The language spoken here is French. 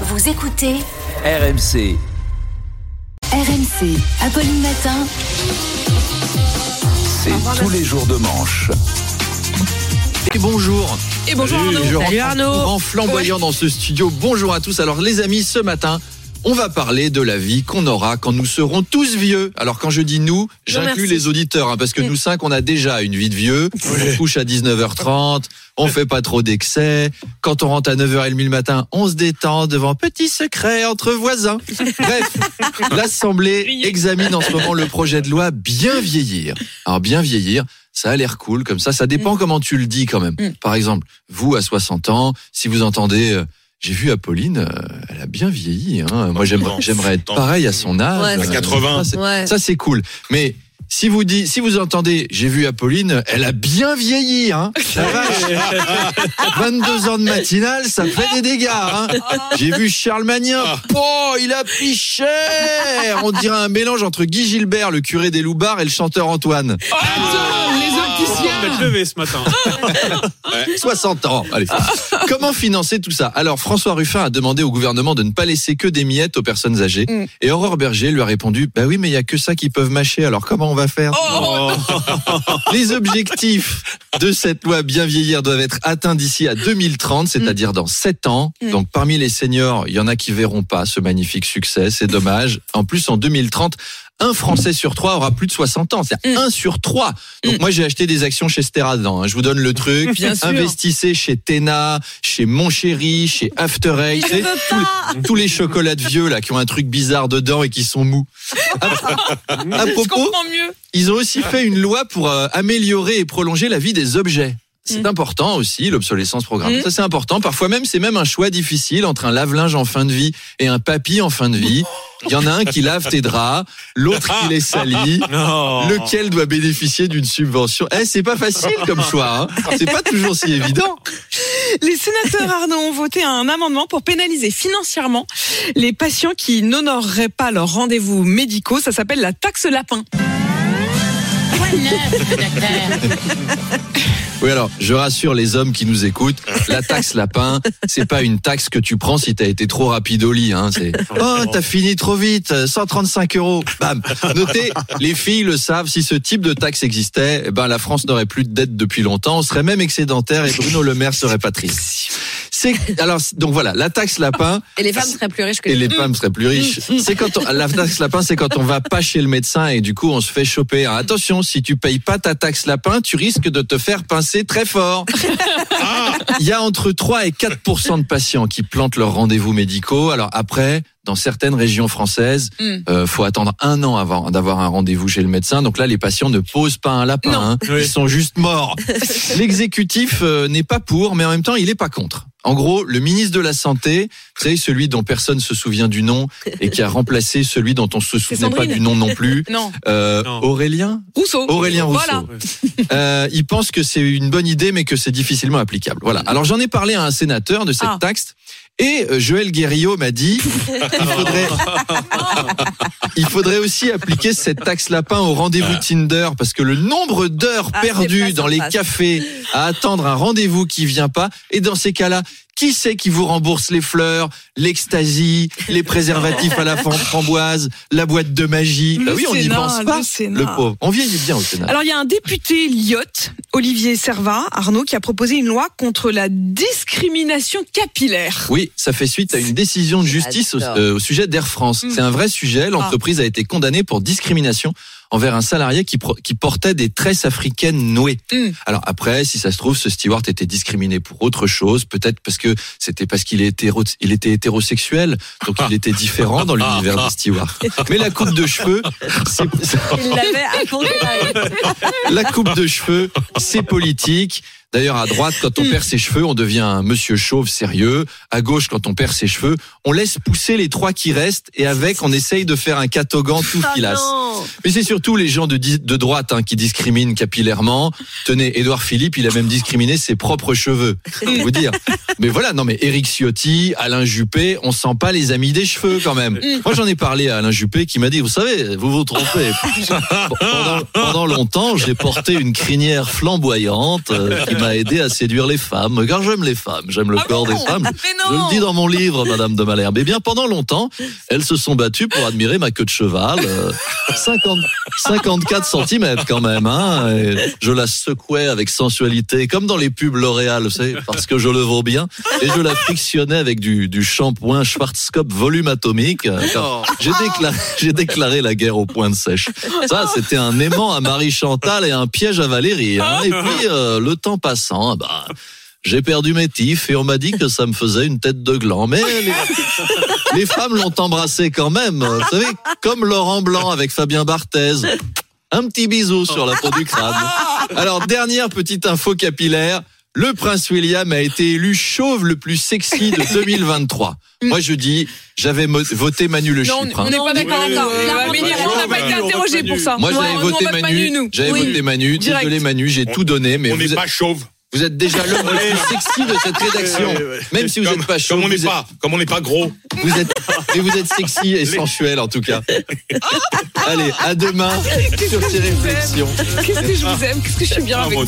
Vous écoutez RMC. RMC. Apolline Matin. C'est tous les jours de manche. Et bonjour. Et bonjour Salut, Arnaud. Salut en Arnaud. flamboyant dans ce studio. Bonjour à tous. Alors les amis, ce matin, on va parler de la vie qu'on aura quand nous serons tous vieux. Alors quand je dis nous, j'inclus les auditeurs, hein, parce que nous cinq, on a déjà une vie de vieux. On couche à 19h30, on fait pas trop d'excès. Quand on rentre à 9h30 le matin, on se détend devant petit secret entre voisins. Bref, l'Assemblée examine en ce moment le projet de loi bien vieillir. Alors bien vieillir, ça a l'air cool comme ça. Ça dépend comment tu le dis quand même. Mm. Par exemple, vous à 60 ans, si vous entendez, euh, j'ai vu Apolline, euh, elle a bien vieilli. Hein. Moi j'aimerais, j'aimerais être pareil à son âge. Ouais, À 80. ça, c'est- Ouais. ça c'est cool. Mais si vous dit, si vous entendez, j'ai vu Apolline, elle a bien vieilli, hein. La vache. 22 ans de matinale, ça fait des dégâts, hein. J'ai vu Charles Magnin, oh, il a pris cher. On dirait un mélange entre Guy Gilbert, le curé des Loubards, et le chanteur Antoine. Faites lever ce matin. 60 ans. Allez. Comment financer tout ça? Alors François Ruffin a demandé au gouvernement de ne pas laisser que des miettes aux personnes âgées. Mm. Et Aurore Berger lui a répondu Bah oui, mais il y a que ça qui peuvent mâcher. Alors comment on va faire? Oh. Les objectifs de cette loi bien vieillir doivent être atteints d'ici à 2030, c'est-à-dire dans 7 ans. Mm. Donc parmi les seniors, il y en a qui verront pas ce magnifique succès. C'est dommage. En plus, en 2030. Un Français sur trois aura plus de 60 ans, c'est-à-dire Mm. un sur trois. Donc Mm. moi j'ai acheté des actions chez Steradan. hein. Je vous donne le truc. Bien sûr. Investissez chez Tena, chez Mon Chéri, chez After Eight, tous, les, tous les chocolats de vieux là qui ont un truc bizarre dedans et qui sont mous. À, propos, mieux. ils ont aussi fait une loi pour euh, améliorer et prolonger la vie des objets. C'est Mm. important aussi, l'obsolescence programmée. Mm. Ça, c'est important. Parfois même, c'est même un choix difficile entre un lave-linge en fin de vie et un papy en fin de vie. Il y en a un qui lave tes draps, l'autre qui les salit. Non. Lequel doit bénéficier d'une subvention? Eh, c'est pas facile comme choix. Hein. C'est pas toujours si évident. Les sénateurs Arnaud ont voté un amendement pour pénaliser financièrement les patients qui n'honoreraient pas leurs rendez-vous médicaux. Ça s'appelle la taxe lapin. Oui, alors, je rassure les hommes qui nous écoutent, la taxe lapin, c'est pas une taxe que tu prends si t'as été trop rapide au lit. Hein. C'est oh, t'as fini trop vite, 135 euros. Bam. Notez, les filles le savent. Si ce type de taxe existait, eh ben la France n'aurait plus de dette depuis longtemps. On serait même excédentaire et Bruno Le Maire serait pas triste. C'est alors donc voilà, la taxe lapin. Et les femmes seraient plus riches que Et les femmes seraient plus riches. C'est quand on, la taxe lapin, c'est quand on va pas chez le médecin et du coup on se fait choper. Alors, attention, si tu payes pas ta taxe lapin, tu risques de te faire pincer très fort. Il y a entre 3 et 4% de patients qui plantent leurs rendez-vous médicaux. Alors après, dans certaines régions françaises, Mm. euh, faut attendre un an avant d'avoir un rendez-vous chez le médecin. Donc là, les patients ne posent pas un lapin. Hein. Oui. Ils sont juste morts. L'exécutif euh, n'est pas pour, mais en même temps, il est pas contre. En gros, le ministre de la Santé, vous savez, celui dont personne se souvient du nom et qui a remplacé celui dont on se souvient pas du nom non plus, Non, euh, Non. Aurélien Rousseau. Aurélien Rousseau. Voilà. Euh, il pense que c'est une bonne idée, mais que c'est difficilement applicable. Voilà. Alors j'en ai parlé à un sénateur de cette Ah. taxe. Et euh, Joël Guerriot m'a dit il faudrait, il faudrait aussi appliquer cette taxe lapin au rendez-vous Tinder parce que le nombre d'heures Ah, perdues dans les cafés à attendre un rendez-vous qui vient pas et dans ces cas-là qui c'est qui vous rembourse les fleurs, l'ecstasy, les préservatifs à la framboise, la boîte de magie? Le Bah oui, on n'y pense le pas. Sénat. Le pauvre. On vieillit bien au Sénat. Alors il y a un député lyotte, Olivier Servat, Arnaud, qui a proposé une loi contre la discrimination capillaire. Oui, ça fait suite à une décision de justice au, euh, au sujet d'Air France. Mm. C'est un vrai sujet. L'entreprise a été condamnée pour discrimination envers un salarié qui, portait des tresses africaines nouées. Mm. Alors après, si ça se trouve, ce steward était discriminé pour autre chose, peut-être parce que c'était parce qu'il hétéro- il était hétérosexuel, donc il était différent dans l'univers des stewards. Mais la coupe de cheveux, Il l'avait la coupe de cheveux, c'est politique. D'ailleurs, à droite, quand on perd ses cheveux, on devient un monsieur chauve sérieux. À gauche, quand on perd ses cheveux, on laisse pousser les trois qui restent et avec, on essaye de faire un catogan tout Ah filasse. non. Mais c'est surtout les gens de, de droite hein, qui discriminent capillairement. Tenez, Édouard Philippe, il a même discriminé ses propres cheveux. Vous dire. Mais voilà, non mais Éric Ciotti, Alain Juppé, on sent pas les amis des cheveux quand même. Moi j'en ai parlé à Alain Juppé qui m'a dit, vous savez, vous vous trompez. Bon, pendant, pendant longtemps, j'ai porté une crinière flamboyante euh, qui m'a aidé à séduire les femmes. Car j'aime les femmes, j'aime le Ah corps non, des femmes. mais Je le dis dans mon livre, Madame de Malherbe. Eh bien, pendant longtemps, elles se sont battues pour admirer ma queue de cheval. euh, 50, 54 cm quand même. Hein, et je la secouais avec sensualité, comme dans les pubs L'Oréal, parce que je le vaux bien. Et je la frictionnais avec du, du shampoing Schwarzkopf volume atomique. euh, car J'ai déclaré, la guerre au point de sèche. Ça, c'était un aimant à Marie Chantal et un piège à Valérie. hein. Et puis, euh, le temps ah bah, j'ai perdu mes tifs et on m'a dit que ça me faisait une tête de gland. Mais les, les femmes l'ont embrassé quand même. Vous savez, comme Laurent Blanc avec Fabien Barthez. Un petit bisou sur la peau du crâne. Alors, dernière petite info capillaire. Le prince William a été élu chauve le plus sexy de 2023. Moi, je dis, j'avais voté Manu le Non, Chypre. on hein. n'est pas d'accord. oui, on n'a pas été interrogé pour ça. Moi, j'avais on voté Manu. nous. J'avais voté Manu. Désolé Manu, j'ai tout donné, mais on vous n'est êtes, pas chauve. vous êtes déjà l'homme le plus sexy de cette rédaction. Même si vous n'êtes pas chaud, Comme on n'est pas, comme on n'est pas gros. Vous êtes, mais vous êtes sexy et sensuel en tout cas. Allez, à demain sur ces réflexions. Qu'est-ce que je vous aime, qu'est-ce que je suis bien Oh avec vous.